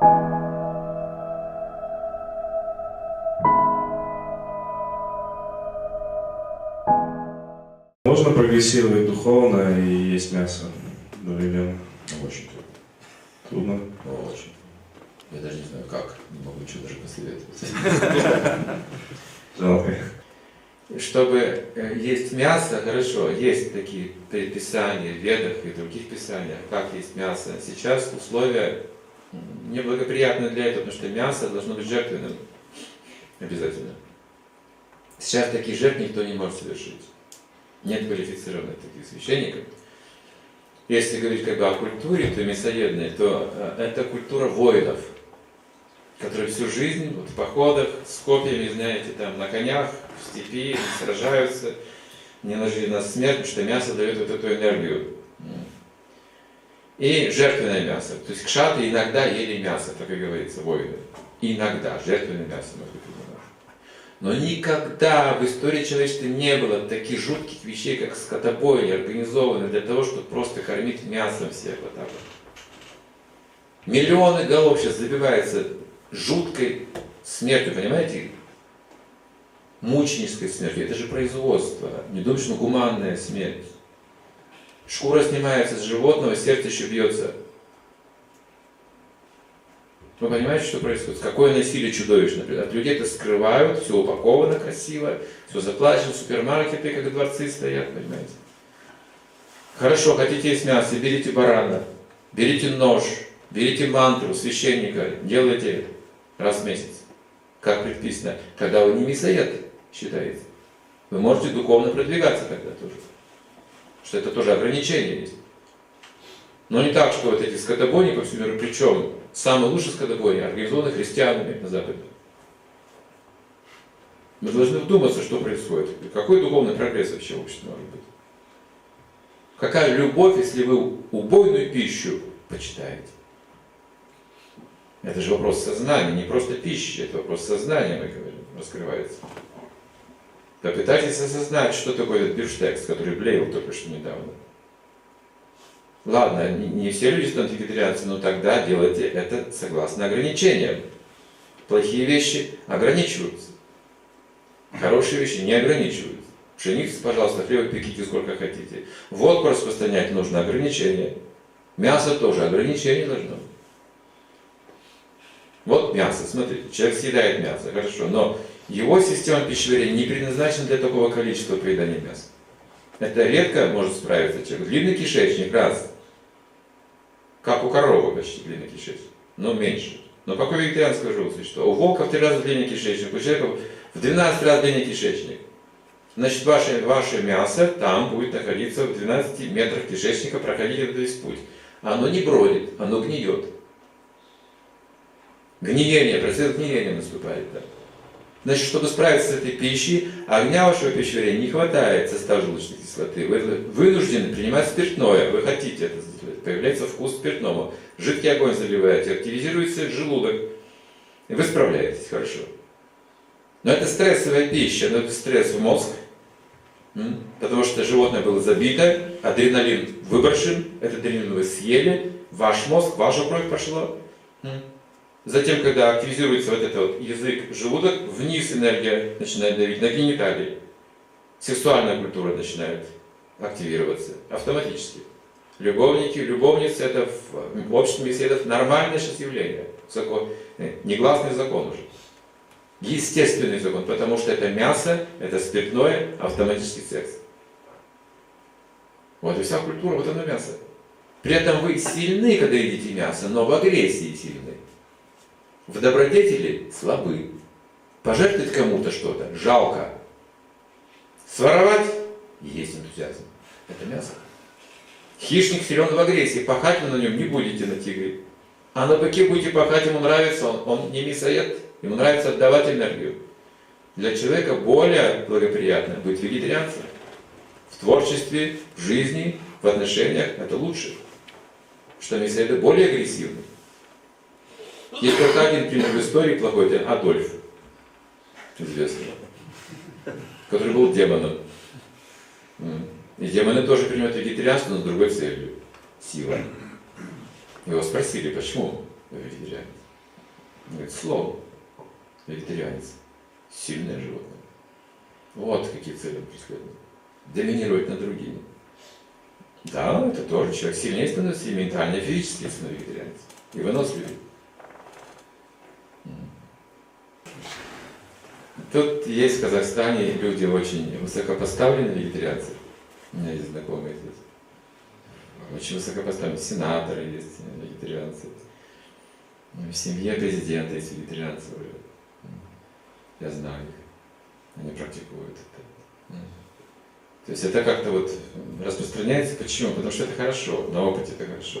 Можно прогрессировать духовно и есть мясо одновременно? Очень Трудно. трудно. Очень. Я даже не знаю как. Не могу ничего даже посоветовать. Жалко. Чтобы э, есть мясо, хорошо, есть такие предписания в ведах и других писаниях, как есть мясо. Сейчас условия м, неблагоприятны для этого, потому что мясо должно быть жертвенным. Обязательно. Сейчас такие жертв никто не может совершить. Нет квалифицированных таких священников. Если говорить как бы о культуре, то мясоедной, то э, это культура воинов, которые всю жизнь вот, в походах с копьями, знаете, там на конях, в степи, сражаются, не нажили на смерть, потому что мясо дает вот эту энергию. И жертвенное мясо. То есть кшаты иногда ели мясо, так и говорится, воины. Иногда жертвенное мясо может быть. Но никогда в истории человечества не было таких жутких вещей, как скотобойни, организованы для того, чтобы просто кормить мясом всех вот так вот. Миллионы голов сейчас забиваются жуткой смертью, понимаете? Мученической смертью. Это же производство. Не думай, что гуманная смерть. Шкура снимается с животного, сердце бьется. Вы понимаете, что происходит? Какое насилие чудовищное. От людей это скрывают, все упаковано красиво, все заплачено, супермаркеты, как дворцы стоят, понимаете? Хорошо, хотите есть мясо, берите барана, берите нож, берите мантру священника, делайте раз в месяц, как предписано, когда вы не мясоед считаете. Вы можете духовно продвигаться тогда тоже. Что это тоже ограничение есть. Но не так, что вот эти скотобойни по всему миру, причем самые лучшие скотобойни организованы христианами на Западе. Мы должны вдуматься, что происходит. Какой духовный прогресс вообще в обществе может быть? Какая любовь, если вы убойную пищу почитаете? Это же вопрос сознания, не просто пищи, это вопрос сознания, мы говорим, раскрывается. Попытайтесь осознать, что такое этот бифштекс, который блеял только что недавно. Ладно, не, все люди станут вегетарианцами, но тогда делайте это согласно ограничениям. Плохие вещи ограничиваются. Хорошие вещи не ограничиваются. Пшеницу, пожалуйста, хлеба пеките сколько хотите. Водку распространять нужно ограничения. Мясо тоже ограничение должно быть. Вот мясо, смотрите, человек съедает мясо, хорошо, но его система пищеварения не предназначена для такого количества поедания мяса. Это редко может справиться человек. Длинный кишечник, раз. Как у коровы почти длинный кишечник, но меньше. Но какое вегетарианское живое существо? У волка в 3 раза длиннее кишечник, у человека в 12 раз длиннее кишечник. Значит, ваше, ваше мясо там будет находиться в 12 метрах кишечника, проходить весь путь. Оно не бродит, оно гниет. Гниение, процесс гниения наступает. Да. Значит, чтобы справиться с этой пищей, огня вашего пищеварения не хватает состава желудочной кислоты. Вы вынуждены принимать спиртное. Вы хотите это сделать. Появляется вкус спиртного. Жидкий огонь заливаете, активизируется желудок. И вы справляетесь хорошо. Но это стрессовая пища, но это стресс в мозг. Потому что животное было забито, адреналин выброшен, этот адреналин вы съели, ваш мозг, ваша кровь пошла. Затем, когда активизируется вот этот вот язык, желудок, вниз энергия начинает давить на гениталии. Сексуальная культура начинает активироваться автоматически. Любовники, любовницы, это в обществе беседов нормальное сейчас явление. Закон, негласный закон уже. Естественный закон, потому что это мясо, это спиртное, автоматический секс. Вот и вся культура, вот оно мясо. При этом вы сильны, когда едите мясо, но в агрессии сильны. В добродетели слабы. Пожертвовать кому-то что-то жалко. Своровать есть энтузиазм. Это мясо. Хищник силен в агрессии, пахать на нем не будете на тигре. А на быке будете пахать, ему нравится, он, он не мясоед, ему нравится отдавать энергию. Для человека более благоприятно быть вегетарианцем. В творчестве, в жизни, в отношениях это лучше. Что мясоеды более агрессивны. Есть только один пример в истории плохой, это Адольф, известный, который был демоном. И демоны тоже принимают вегетарианство, но с другой целью. Сила. Его спросили, почему вы вегетарианец? Говорит, слон, вегетарианец, сильное животное. Вот какие цели он преследует. Доминировать над другими. Да, это тоже человек сильнее становится и ментально, и физически становится вегетарианец. И выносливый. Тут есть в Казахстане люди очень высокопоставленные вегетарианцы. У меня есть знакомые здесь. Очень высокопоставленные. Сенаторы есть вегетарианцы. В семье президента есть вегетарианцы. Я знаю их. Они практикуют это. То есть это как-то вот распространяется. Почему? Потому что это хорошо. На опыте это хорошо.